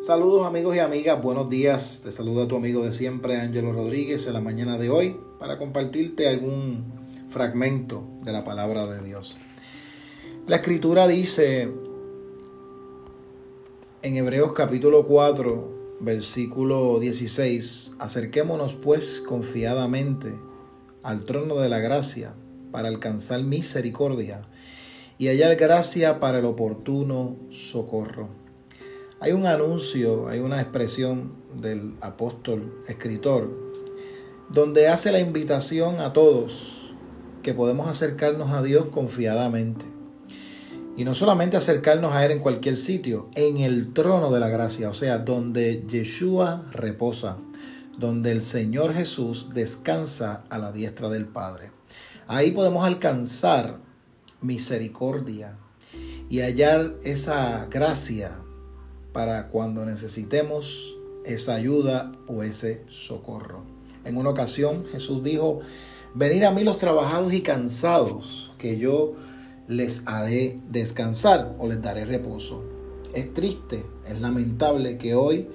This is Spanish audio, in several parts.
Saludos amigos y amigas, buenos días. Te saluda tu amigo de siempre, Ángelo Rodríguez, en la mañana de hoy para compartirte algún fragmento de la palabra de Dios. La escritura dice en Hebreos capítulo 4, versículo 16, acerquémonos pues confiadamente al trono de la gracia para alcanzar misericordia y hallar gracia para el oportuno socorro. Hay un anuncio, hay una expresión del apóstol escritor, donde hace la invitación a todos que podemos acercarnos a Dios confiadamente. Y no solamente acercarnos a Él en cualquier sitio, en el trono de la gracia, o sea, donde Yeshua reposa, donde el Señor Jesús descansa a la diestra del Padre. Ahí podemos alcanzar misericordia y hallar esa gracia para cuando necesitemos esa ayuda o ese socorro. En una ocasión Jesús dijo, venid a mí los trabajados y cansados, que yo les haré descansar o les daré reposo. Es triste, es lamentable que hoy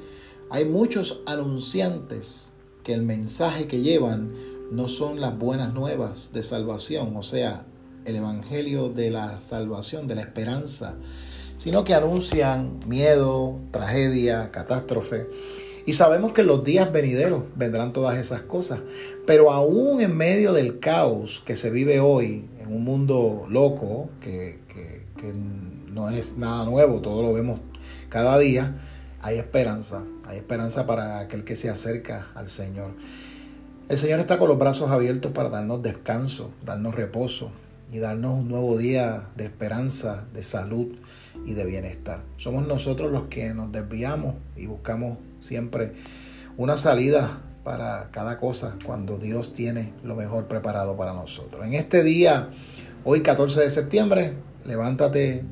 hay muchos anunciantes que el mensaje que llevan no son las buenas nuevas de salvación, o sea, el Evangelio de la salvación, de la esperanza, sino que anuncian miedo, tragedia, catástrofe. Y sabemos que los días venideros vendrán todas esas cosas. Pero aún en medio del caos que se vive hoy, en un mundo loco, que, que, no es nada nuevo, todo lo vemos cada día, hay esperanza. Hay esperanza para aquel que se acerca al Señor. El Señor está con los brazos abiertos para darnos descanso, darnos reposo, y darnos un nuevo día de esperanza, de salud y de bienestar. Somos nosotros los que nos desviamos y buscamos siempre una salida para cada cosa cuando Dios tiene lo mejor preparado para nosotros. En este día, hoy 14 de septiembre, levántate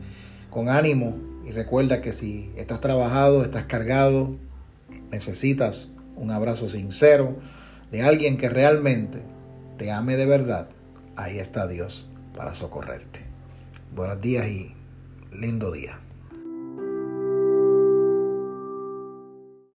con ánimo y recuerda que si estás trabajado, estás cargado, necesitas un abrazo sincero de alguien que realmente te ame de verdad, ahí está Dios para socorrerte. Buenos días y lindo día.